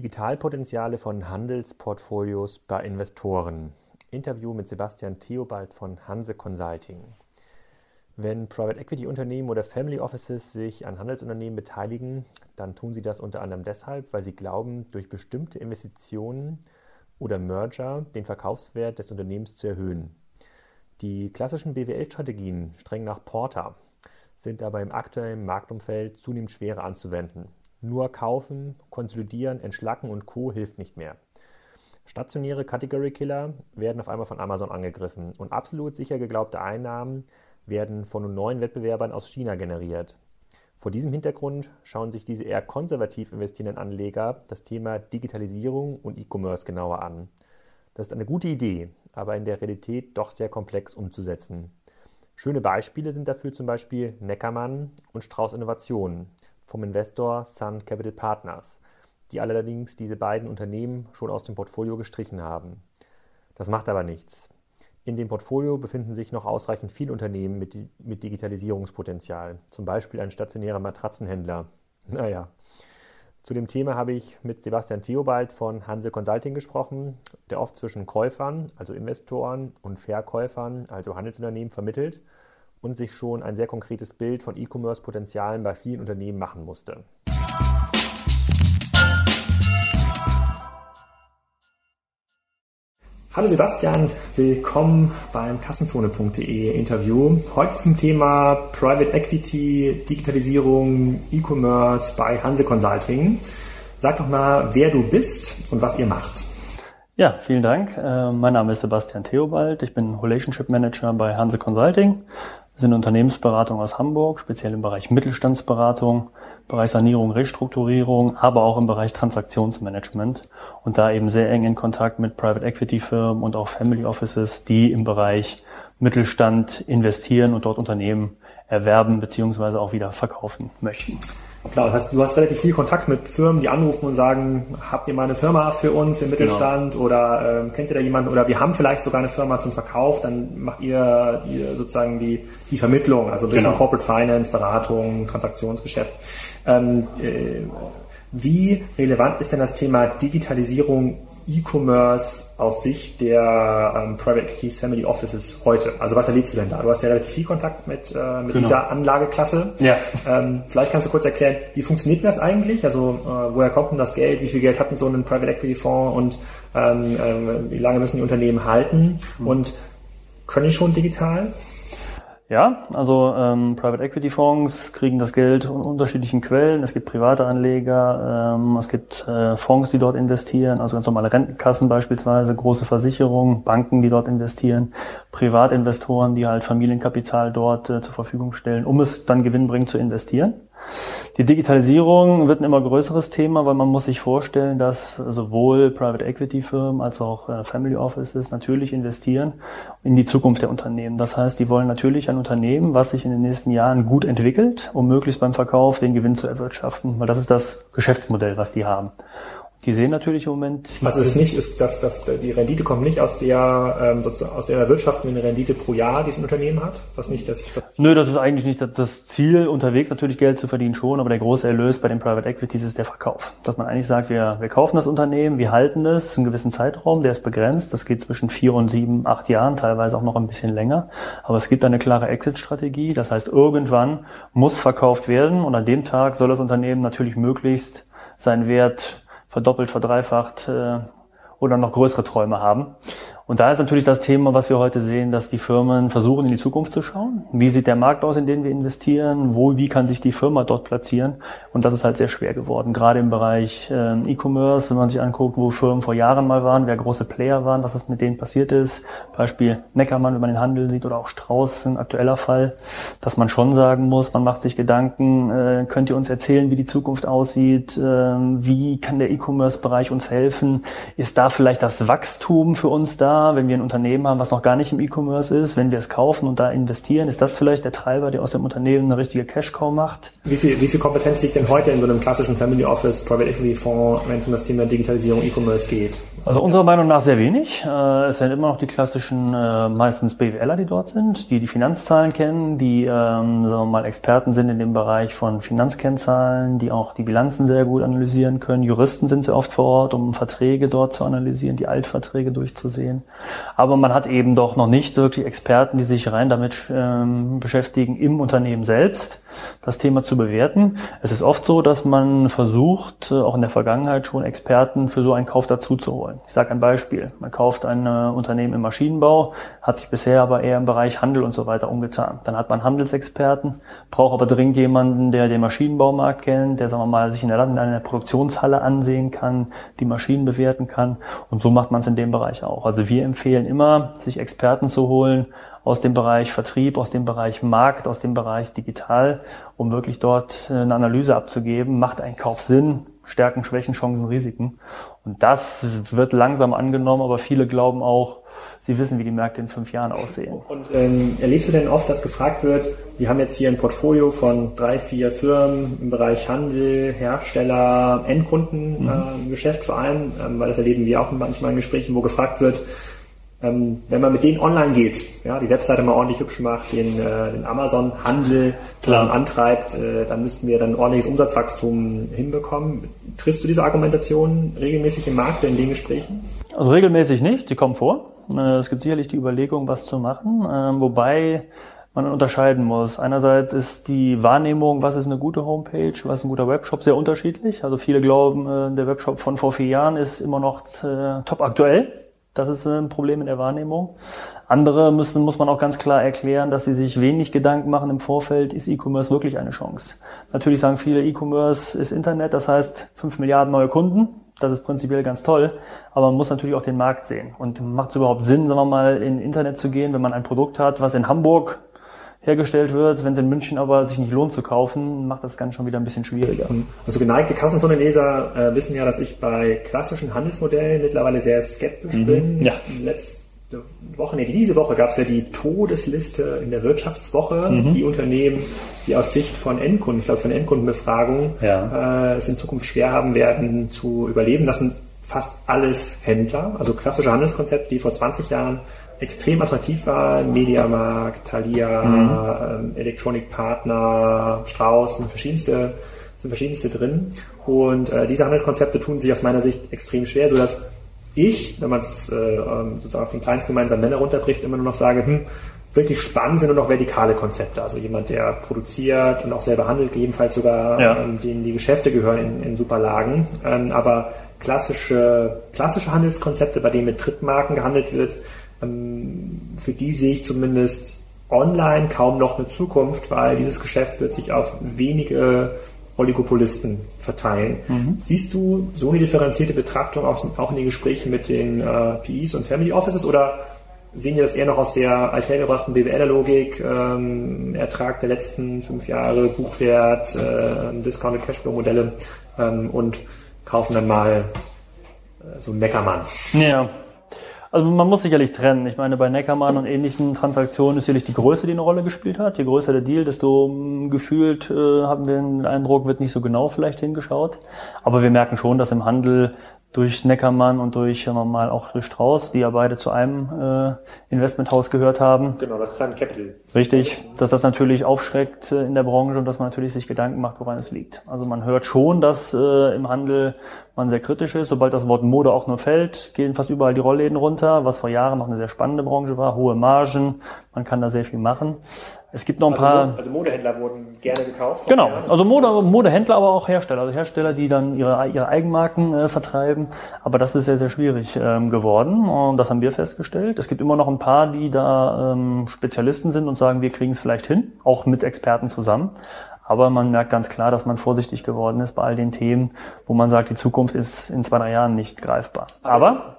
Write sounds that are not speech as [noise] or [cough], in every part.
Digitalpotenziale von Handelsportfolios bei Investoren. Interview mit Sebastian Theobald von Hanse Consulting. Wenn Private Equity Unternehmen oder Family Offices sich an Handelsunternehmen beteiligen, dann tun sie das unter anderem deshalb, weil sie glauben, durch bestimmte Investitionen oder Merger den Verkaufswert des Unternehmens zu erhöhen. Die klassischen BWL-Strategien, streng nach Porter, sind aber im aktuellen Marktumfeld zunehmend schwerer anzuwenden. Nur kaufen, konsolidieren, entschlacken und Co. hilft nicht mehr. Stationäre Category Killer werden auf einmal von Amazon angegriffen und absolut sicher geglaubte Einnahmen werden von neuen Wettbewerbern aus China generiert. Vor diesem Hintergrund schauen sich diese eher konservativ investierenden Anleger das Thema Digitalisierung und E-Commerce genauer an. Das ist eine gute Idee, aber in der Realität doch sehr komplex umzusetzen. Schöne Beispiele sind dafür zum Beispiel Neckermann und Strauß Innovationen vom Investor Sun Capital Partners, die allerdings diese beiden Unternehmen schon aus dem Portfolio gestrichen haben. Das macht aber nichts. In dem Portfolio befinden sich noch ausreichend viele Unternehmen mit, mit Digitalisierungspotenzial, zum Beispiel ein stationärer Matratzenhändler. [laughs] Naja. Zu dem Thema habe ich mit Sebastian Theobald von Hanse Consulting gesprochen, der oft zwischen Käufern, also Investoren, und Verkäufern, also Handelsunternehmen, vermittelt und sich schon ein sehr konkretes Bild von E-Commerce-Potenzialen bei vielen Unternehmen machen musste. Hallo Sebastian, willkommen beim Kassenzone.de Interview. Heute zum Thema Private Equity, Digitalisierung, E-Commerce bei Hanse Consulting. Sag doch mal, wer du bist und was ihr macht. Ja, vielen Dank. Äh, mein Name ist Sebastian Theobald. Ich bin Relationship Manager bei Hanse Consulting. Sind Unternehmensberatung aus Hamburg, speziell im Bereich Mittelstandsberatung, Bereich Sanierung, Restrukturierung, aber auch im Bereich Transaktionsmanagement und da eben sehr eng in Kontakt mit Private Equity Firmen und auch Family Offices, die im Bereich Mittelstand investieren und dort Unternehmen erwerben beziehungsweise auch wieder verkaufen möchten. Klar, das heißt, du hast relativ viel Kontakt mit Firmen, die anrufen und sagen, habt ihr mal eine Firma für uns im genau. Mittelstand genau. oder äh, kennt ihr da jemanden oder wir haben vielleicht sogar eine Firma zum Verkauf, dann macht ihr, ihr sozusagen die, die Vermittlung, also ein bisschen genau. Corporate Finance, Beratung, Transaktionsgeschäft. Ähm, äh, wie relevant ist denn das Thema Digitalisierung E-Commerce aus Sicht der ähm, Private Equities Family Offices heute? Also was erlebst du denn da? Du hast ja relativ viel Kontakt mit, äh, mit genau. dieser Anlageklasse. Ja. Ähm, vielleicht kannst du kurz erklären, wie funktioniert das eigentlich? Also äh, woher kommt denn das Geld? Wie viel Geld hat denn so ein Private Equity Fonds und ähm, äh, wie lange müssen die Unternehmen halten? Mhm. Und können die schon digital? Ja, also ähm, Private Equity Fonds kriegen das Geld in unterschiedlichen Quellen. Es gibt private Anleger, ähm, es gibt äh, Fonds, die dort investieren, also ganz normale Rentenkassen beispielsweise, große Versicherungen, Banken, die dort investieren, Privatinvestoren, die halt Familienkapital dort äh, zur Verfügung stellen, um es dann gewinnbringend zu investieren. Die Digitalisierung wird ein immer größeres Thema, weil man muss sich vorstellen, dass sowohl Private Equity Firmen als auch äh, Family Offices natürlich investieren in die Zukunft der Unternehmen. Das heißt, die wollen natürlich ein Unternehmen, was sich in den nächsten Jahren gut entwickelt, um möglichst beim Verkauf den Gewinn zu erwirtschaften, weil das ist das Geschäftsmodell, was die haben. Die sehen natürlich im Moment. Was es nicht ist, dass, dass die Rendite kommt nicht aus der ähm, sozusagen aus der erwirtschaftenden Rendite pro Jahr, die ein Unternehmen hat. Was nicht das, das Ziel. Nö, das ist eigentlich nicht das Ziel, unterwegs natürlich Geld zu verdienen schon, aber der große Erlös bei den Private Equities ist der Verkauf. Dass man eigentlich sagt, wir, wir kaufen das Unternehmen, wir halten es einen gewissen Zeitraum, der ist begrenzt. Das geht zwischen vier und sieben, acht Jahren, teilweise auch noch ein bisschen länger. Aber es gibt eine klare Exit-Strategie. Das heißt, irgendwann muss verkauft werden und an dem Tag soll das Unternehmen natürlich möglichst seinen Wert verdoppelt, verdreifacht äh, oder noch größere Träume haben. Und da ist natürlich das Thema, was wir heute sehen, dass die Firmen versuchen, in die Zukunft zu schauen. Wie sieht der Markt aus, in den wir investieren? Wo, wie kann sich die Firma dort platzieren? Und das ist halt sehr schwer geworden. Gerade im Bereich äh, E-Commerce, wenn man sich anguckt, wo Firmen vor Jahren mal waren, wer große Player waren, was das mit denen passiert ist. Beispiel Neckermann, wenn man den Handel sieht, oder auch Strauß, ein aktueller Fall, dass man schon sagen muss, man macht sich Gedanken, äh, könnt ihr uns erzählen, wie die Zukunft aussieht? Äh, wie kann der E-Commerce-Bereich uns helfen? Ist da vielleicht das Wachstum für uns da? Thema, wenn wir ein Unternehmen haben, was noch gar nicht im E-Commerce ist, wenn wir es kaufen und da investieren, ist das vielleicht der Treiber, der aus dem Unternehmen eine richtige Cash-Cow macht? Wie viel, wie viel Kompetenz liegt denn heute in so einem klassischen Family Office, Private Equity Fonds, wenn es um das Thema Digitalisierung, E-Commerce geht? Also unserer Meinung nach sehr wenig. Äh, es sind immer noch die klassischen, äh, meistens BWLer, die dort sind, die die Finanzzahlen kennen, die, ähm, sagen wir mal, Experten sind in dem Bereich von Finanzkennzahlen, die auch die Bilanzen sehr gut analysieren können. Juristen sind sehr oft vor Ort, um Verträge dort zu analysieren, die Altverträge durchzusehen. Aber man hat eben doch noch nicht wirklich Experten, die sich rein damit ähm, beschäftigen im Unternehmen selbst, das Thema zu bewerten. Es ist oft so, dass man versucht, äh, auch in der Vergangenheit schon Experten für so einen Kauf dazu zu holen. Ich sage ein Beispiel. Man kauft ein äh, Unternehmen im Maschinenbau, hat sich bisher aber eher im Bereich Handel und so weiter umgetan. Dann hat man Handelsexperten, braucht aber dringend jemanden, der den Maschinenbaumarkt kennt, der, sagen wir mal, sich in der, in einer Produktionshalle ansehen kann, die Maschinen bewerten kann. Und so macht man es in dem Bereich auch. Also wir empfehlen immer, sich Experten zu holen aus dem Bereich Vertrieb, aus dem Bereich Markt, aus dem Bereich Digital, um wirklich dort äh, eine Analyse abzugeben. Macht ein Kauf Sinn? Stärken, Schwächen, Chancen, Risiken. Und das wird langsam angenommen, aber viele glauben auch, sie wissen, wie die Märkte in fünf Jahren aussehen. Und ähm, erlebst du denn oft, dass gefragt wird, wir haben jetzt hier ein Portfolio von drei, vier Firmen im Bereich Handel, Hersteller, Endkundengeschäft mhm. äh, vor allem, ähm, weil das erleben wir auch manchmal in Gesprächen, wo gefragt wird, ähm, wenn man mit denen online geht, ja, die Webseite mal ordentlich hübsch macht, den, äh, den Amazon-Handel ähm, antreibt, äh, dann müssten wir dann ordentliches Umsatzwachstum hinbekommen. Triffst du diese Argumentation regelmäßig im Markt in den Gesprächen? Also regelmäßig nicht, die kommen vor. Äh, es gibt sicherlich die Überlegung, was zu machen, ähm, wobei man unterscheiden muss. Einerseits ist die Wahrnehmung, was ist eine gute Homepage, was ist ein guter Webshop, sehr unterschiedlich. Also viele glauben, äh, der Webshop von vor vier Jahren ist immer noch äh, top aktuell. Das ist ein Problem in der Wahrnehmung. Andere müssen, muss man auch ganz klar erklären, dass sie sich wenig Gedanken machen im Vorfeld, ist E-Commerce wirklich eine Chance? Natürlich sagen viele, E-Commerce ist Internet, das heißt fünf Milliarden neue Kunden. Das ist prinzipiell ganz toll, aber man muss natürlich auch den Markt sehen. Und macht es überhaupt Sinn, sagen wir mal, in Internet zu gehen, wenn man ein Produkt hat, was in Hamburg hergestellt wird. Wenn es in München aber sich nicht lohnt zu kaufen, macht das Ganze schon wieder ein bisschen schwieriger. Also geneigte Kassenzone-Leser äh, wissen ja, dass ich bei klassischen Handelsmodellen mittlerweile sehr skeptisch mhm. bin. Ja. Letzte Woche, nee, diese Woche gab es ja die Todesliste in der Wirtschaftswoche, mhm. die Unternehmen, die aus Sicht von Endkunden, ich glaube, es von Endkundenbefragung, ja. äh, es in Zukunft schwer haben werden zu überleben. Das sind fast alles Händler, also klassische Handelskonzepte, die vor 20 Jahren extrem attraktiv war. Mediamarkt, Thalia, mhm. ähm, Electronic Partner, Strauß, sind verschiedenste, sind verschiedenste drin. Und äh, diese Handelskonzepte tun sich aus meiner Sicht extrem schwer, sodass ich, wenn man es äh, ähm, sozusagen auf den kleinsten gemeinsamen Nenner runterbricht, immer nur noch sage, hm, wirklich spannend sind nur noch vertikale Konzepte. Also jemand, der produziert und auch selber handelt, gegebenenfalls sogar, ja. ähm, denen die Geschäfte gehören in, in Superlagen. Ähm, aber klassische, klassische Handelskonzepte, bei denen mit Drittmarken gehandelt wird, ähm, für die sehe ich zumindest online kaum noch eine Zukunft, weil dieses Geschäft wird sich auf wenige Oligopolisten verteilen. Mhm. Siehst du so eine differenzierte Betrachtung auch in den Gesprächen mit den äh, PEs und Family Offices oder sehen wir das eher noch aus der althergebrachten BWL-Logik, ähm, Ertrag der letzten fünf Jahre, Buchwert, äh, Discounted Cashflow-Modelle ähm, und kaufen dann mal äh, so einen Neckermann? Ja. Also man muss sicherlich trennen. Ich meine, bei Neckermann und ähnlichen Transaktionen ist sicherlich die Größe, die eine Rolle gespielt hat. Je größer der Deal, desto mm, gefühlt äh, haben wir den Eindruck, wird nicht so genau vielleicht hingeschaut. Aber wir merken schon, dass im Handel durch Neckermann und durch, mal, auch durch Strauß, die ja beide zu einem äh, Investmenthaus gehört haben. Genau, das ist Sun Capital. Richtig, dass das natürlich aufschreckt äh, in der Branche und dass man natürlich sich Gedanken macht, woran es liegt. Also man hört schon, dass äh, im Handel man sehr kritisch ist. Sobald das Wort Mode auch nur fällt, gehen fast überall die Rollläden runter, was vor Jahren noch eine sehr spannende Branche war. Hohe Margen, man kann da sehr viel machen. Es gibt noch ein also, paar. Also Modehändler wurden gerne gekauft. Genau, also Mode, Modehändler, aber auch Hersteller. Also Hersteller, die dann ihre, ihre Eigenmarken äh, vertreiben. Aber das ist sehr, sehr schwierig ähm, geworden. Und das haben wir festgestellt. Es gibt immer noch ein paar, die da ähm, Spezialisten sind und sagen, wir kriegen es vielleicht hin, auch mit Experten zusammen. Aber man merkt ganz klar, dass man vorsichtig geworden ist bei all den Themen, wo man sagt, die Zukunft ist in zwei, drei Jahren nicht greifbar. Aber,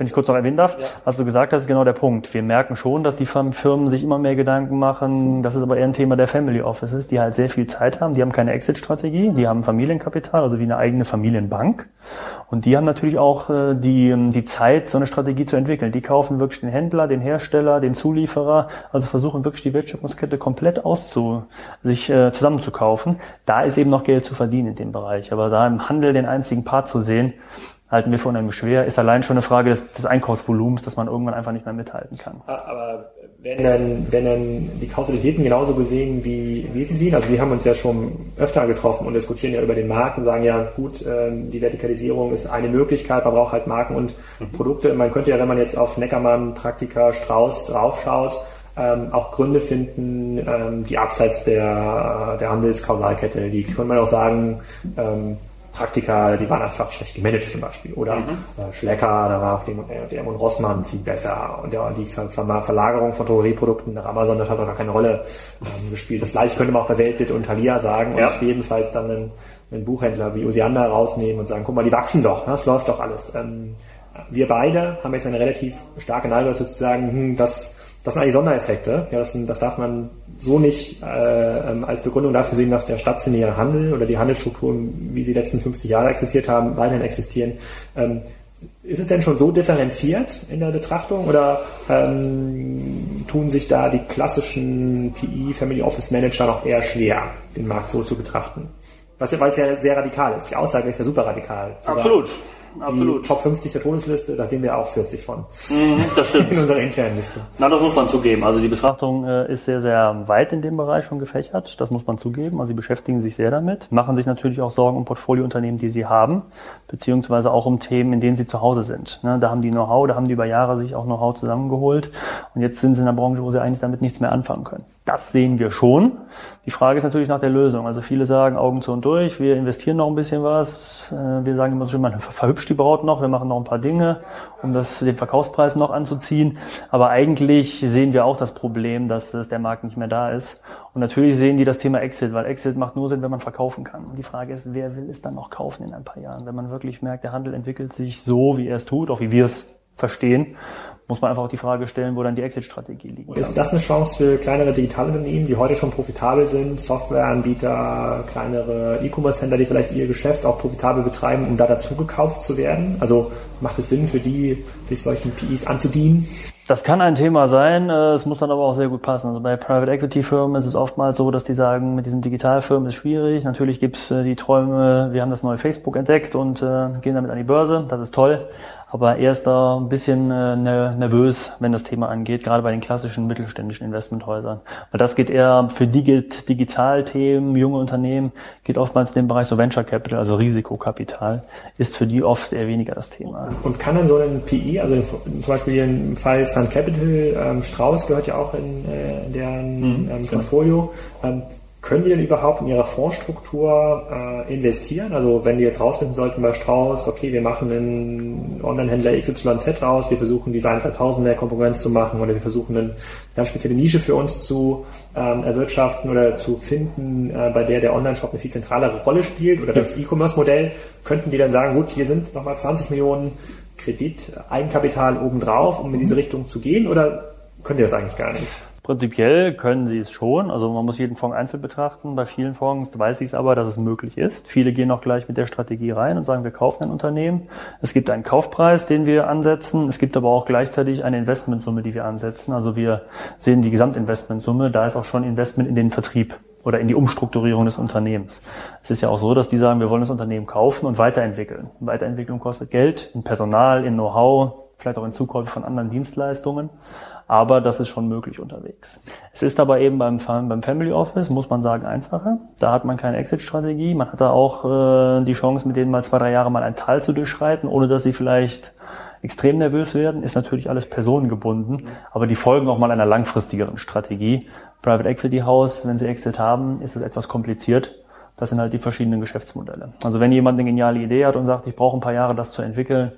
wenn ich kurz noch erwähnen darf, ja. was du gesagt hast, ist genau der Punkt. Wir merken schon, dass die Firmen sich immer mehr Gedanken machen. Das ist aber eher ein Thema der Family Offices, die halt sehr viel Zeit haben. Die haben keine Exit-Strategie, die haben Familienkapital, also wie eine eigene Familienbank. Und die haben natürlich auch äh, die, die Zeit, so eine Strategie zu entwickeln. Die kaufen wirklich den Händler, den Hersteller, den Zulieferer, also versuchen wirklich die Wertschöpfungskette komplett auszu, sich äh, zusammenzukaufen. Da ist eben noch Geld zu verdienen in dem Bereich. Aber da im Handel den einzigen Part zu sehen, halten wir für unheimlich schwer. Ist allein schon eine Frage des, des Einkaufsvolumens, dass man irgendwann einfach nicht mehr mithalten kann. Aber wenn dann, wenn dann die Kausalitäten genauso gesehen, wie, wie Sie sehen, also wir haben uns ja schon öfter getroffen und diskutieren ja über den Markt und sagen ja, gut, ähm, die Vertikalisierung ist eine Möglichkeit, man braucht halt Marken und mhm. Produkte. Man könnte ja, wenn man jetzt auf Neckermann, Praktika, Strauß draufschaut, ähm, auch Gründe finden, ähm, die abseits der, der Handelskausalkette liegt. Könnte man auch sagen, ähm, Praktika, die waren einfach schlecht gemanagt zum Beispiel. Oder mhm. äh, Schlecker, da war auch DM und Rossmann viel besser. Und ja, die Ver Ver Verlagerung von Drogerieprodukten nach Amazon, das hat auch gar keine Rolle ähm, gespielt. Das gleiche könnte man auch bei Weltbit und Thalia sagen ja. und jedenfalls dann einen, einen Buchhändler wie Osiander rausnehmen und sagen, guck mal, die wachsen doch, ne? das läuft doch alles. Ähm, wir beide haben jetzt eine relativ starke Neigung dazu zu sagen, hm, das, das sind eigentlich Sondereffekte. Ja, das, das darf man so nicht äh, ähm, als Begründung dafür sehen, dass der stationäre Handel oder die Handelsstrukturen, wie sie die letzten 50 Jahre existiert haben, weiterhin existieren. Ähm, ist es denn schon so differenziert in der Betrachtung oder ähm, tun sich da die klassischen PE, Family Office Manager noch eher schwer, den Markt so zu betrachten? Was, weil es ja sehr radikal ist. Die Aussage ist ja super radikal. Absolut. Sagen, Absolut. Die Top 50 der Todesliste, da sehen wir auch 40 von. Mhm, das [laughs] stimmt. In unserer internen Liste. Na, das muss man zugeben. Also die Betrachtung äh, ist sehr, sehr weit in dem Bereich schon gefächert. Das muss man zugeben. Also sie beschäftigen sich sehr damit, machen sich natürlich auch Sorgen um Portfoliounternehmen, die sie haben, beziehungsweise auch um Themen, in denen sie zu Hause sind. Ne, da haben die Know-how, da haben die über Jahre sich auch Know-how zusammengeholt. Und jetzt sind sie in einer Branche, wo sie eigentlich damit nichts mehr anfangen können. Das sehen wir schon. Die Frage ist natürlich nach der Lösung. Also viele sagen Augen zu und durch, wir investieren noch ein bisschen was. Äh, wir sagen immer so schön, man verhübscht die Braut noch, wir machen noch ein paar Dinge, um das, den Verkaufspreis noch anzuziehen. Aber eigentlich sehen wir auch das Problem, dass, dass der Markt nicht mehr da ist. Und natürlich sehen die das Thema Exit, weil Exit macht nur Sinn, wenn man verkaufen kann. Und die Frage ist, wer will es dann noch kaufen in ein paar Jahren, wenn man wirklich merkt, der Handel entwickelt sich so, wie er es tut, auch wie wir es verstehen muss man einfach auch die Frage stellen, wo dann die Exit-Strategie liegt. Ist das eine Chance für kleinere Digitalunternehmen, die heute schon profitabel sind, Softwareanbieter, kleinere E-Commerce-Händler, die vielleicht ihr Geschäft auch profitabel betreiben, um da dazu gekauft zu werden? Also macht es Sinn für die, sich solchen PIs anzudienen? Das kann ein Thema sein, äh, es muss dann aber auch sehr gut passen. Also bei Private Equity Firmen ist es oftmals so, dass die sagen, mit diesen Digitalfirmen ist schwierig. Natürlich gibt's äh, die Träume, wir haben das neue Facebook entdeckt und äh, gehen damit an die Börse, das ist toll. Aber er ist da ein bisschen äh, ne, nervös, wenn das Thema angeht, gerade bei den klassischen mittelständischen Investmenthäusern. Weil das geht eher, für die gilt Digitalthemen, junge Unternehmen, geht oftmals in den Bereich so Venture Capital, also Risikokapital, ist für die oft eher weniger das Thema. Und kann dann so ein PI, also zum Beispiel hier im Fall Sun Capital, ähm, Strauß gehört ja auch in, äh, deren mhm, ähm, Portfolio, ähm, können die denn überhaupt in ihrer Fondsstruktur äh, investieren? Also wenn die jetzt rausfinden sollten bei Strauß, okay, wir machen einen Online-Händler XYZ raus, wir versuchen die 3000 der Konkurrenz zu machen oder wir versuchen eine ganz spezielle Nische für uns zu ähm, erwirtschaften oder zu finden, äh, bei der der Online-Shop eine viel zentralere Rolle spielt oder das E-Commerce-Modell, könnten die dann sagen, gut, hier sind nochmal 20 Millionen Kredit, Eigenkapital obendrauf, um in diese Richtung zu gehen oder können die das eigentlich gar nicht? Prinzipiell können sie es schon. Also man muss jeden Fonds einzeln betrachten. Bei vielen Fonds weiß ich es aber, dass es möglich ist. Viele gehen auch gleich mit der Strategie rein und sagen, wir kaufen ein Unternehmen. Es gibt einen Kaufpreis, den wir ansetzen. Es gibt aber auch gleichzeitig eine Investmentsumme, die wir ansetzen. Also wir sehen die Gesamtinvestmentsumme. Da ist auch schon Investment in den Vertrieb oder in die Umstrukturierung des Unternehmens. Es ist ja auch so, dass die sagen, wir wollen das Unternehmen kaufen und weiterentwickeln. Weiterentwicklung kostet Geld, in Personal, in Know-how, vielleicht auch in Zukäufe von anderen Dienstleistungen aber das ist schon möglich unterwegs. Es ist aber eben beim, beim Family Office, muss man sagen, einfacher. Da hat man keine Exit-Strategie. Man hat da auch äh, die Chance, mit denen mal zwei, drei Jahre mal ein Tal zu durchschreiten, ohne dass sie vielleicht extrem nervös werden. Ist natürlich alles personengebunden, aber die folgen auch mal einer langfristigeren Strategie. Private Equity House, wenn sie Exit haben, ist es etwas kompliziert. Das sind halt die verschiedenen Geschäftsmodelle. Also wenn jemand eine geniale Idee hat und sagt, ich brauche ein paar Jahre, das zu entwickeln,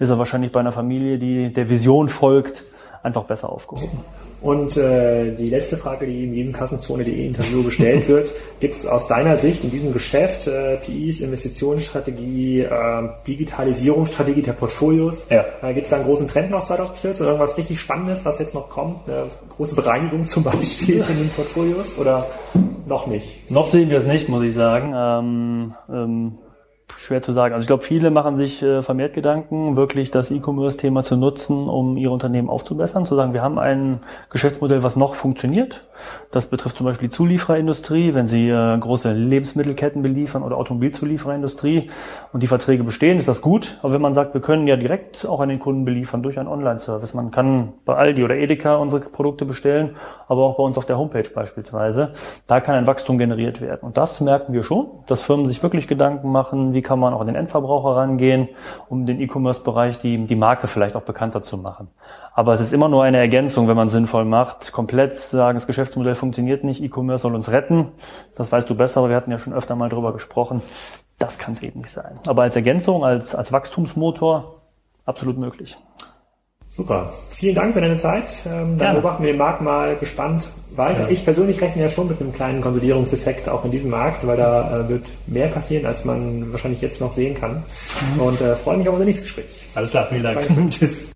ist er wahrscheinlich bei einer Familie, die der Vision folgt, einfach besser aufgehoben. Und äh, die letzte Frage, die in jedem Kassenzone.de Interview gestellt wird, [laughs] gibt es aus deiner Sicht in diesem Geschäft äh, PIs, Investitionsstrategie, äh, Digitalisierungsstrategie der Portfolios? Ja. Äh, gibt es da einen großen Trend noch 2014 oder irgendwas richtig Spannendes, was jetzt noch kommt? Eine große Bereinigung zum Beispiel in den Portfolios oder noch nicht? Noch sehen wir es nicht, muss ich sagen. Ähm, ähm schwer zu sagen. Also ich glaube, viele machen sich äh, vermehrt Gedanken, wirklich das E-Commerce-Thema zu nutzen, um ihr Unternehmen aufzubessern, zu sagen, wir haben ein Geschäftsmodell, was noch funktioniert. Das betrifft zum Beispiel die Zuliefererindustrie, wenn sie äh, große Lebensmittelketten beliefern oder Automobilzuliefererindustrie und die Verträge bestehen, ist das gut. Aber wenn man sagt, wir können ja direkt auch an den Kunden beliefern durch einen Online-Service. Man kann bei Aldi oder Edeka unsere Produkte bestellen, aber auch bei uns auf der Homepage beispielsweise. Da kann ein Wachstum generiert werden. Und das merken wir schon, dass Firmen sich wirklich Gedanken machen, wie kann man auch an den Endverbraucher rangehen, um den E-Commerce-Bereich die, die Marke vielleicht auch bekannter zu machen. Aber es ist immer nur eine Ergänzung, wenn man sinnvoll macht. Komplett sagen, das Geschäftsmodell funktioniert nicht, E-Commerce soll uns retten. Das weißt du besser, wir hatten ja schon öfter mal drüber gesprochen. Das kann es eben nicht sein. Aber als Ergänzung, als, als Wachstumsmotor absolut möglich. Super. Vielen Dank für deine Zeit. Ähm, dann beobachten wir den Markt mal gespannt weiter. Ja. Ich persönlich rechne ja schon mit einem kleinen Konsolidierungseffekt auch in diesem Markt, weil da äh, wird mehr passieren, als man wahrscheinlich jetzt noch sehen kann. Mhm. Und äh, freue mich auf unser nächstes Gespräch. Alles klar, vielen Dank. [laughs] Tschüss.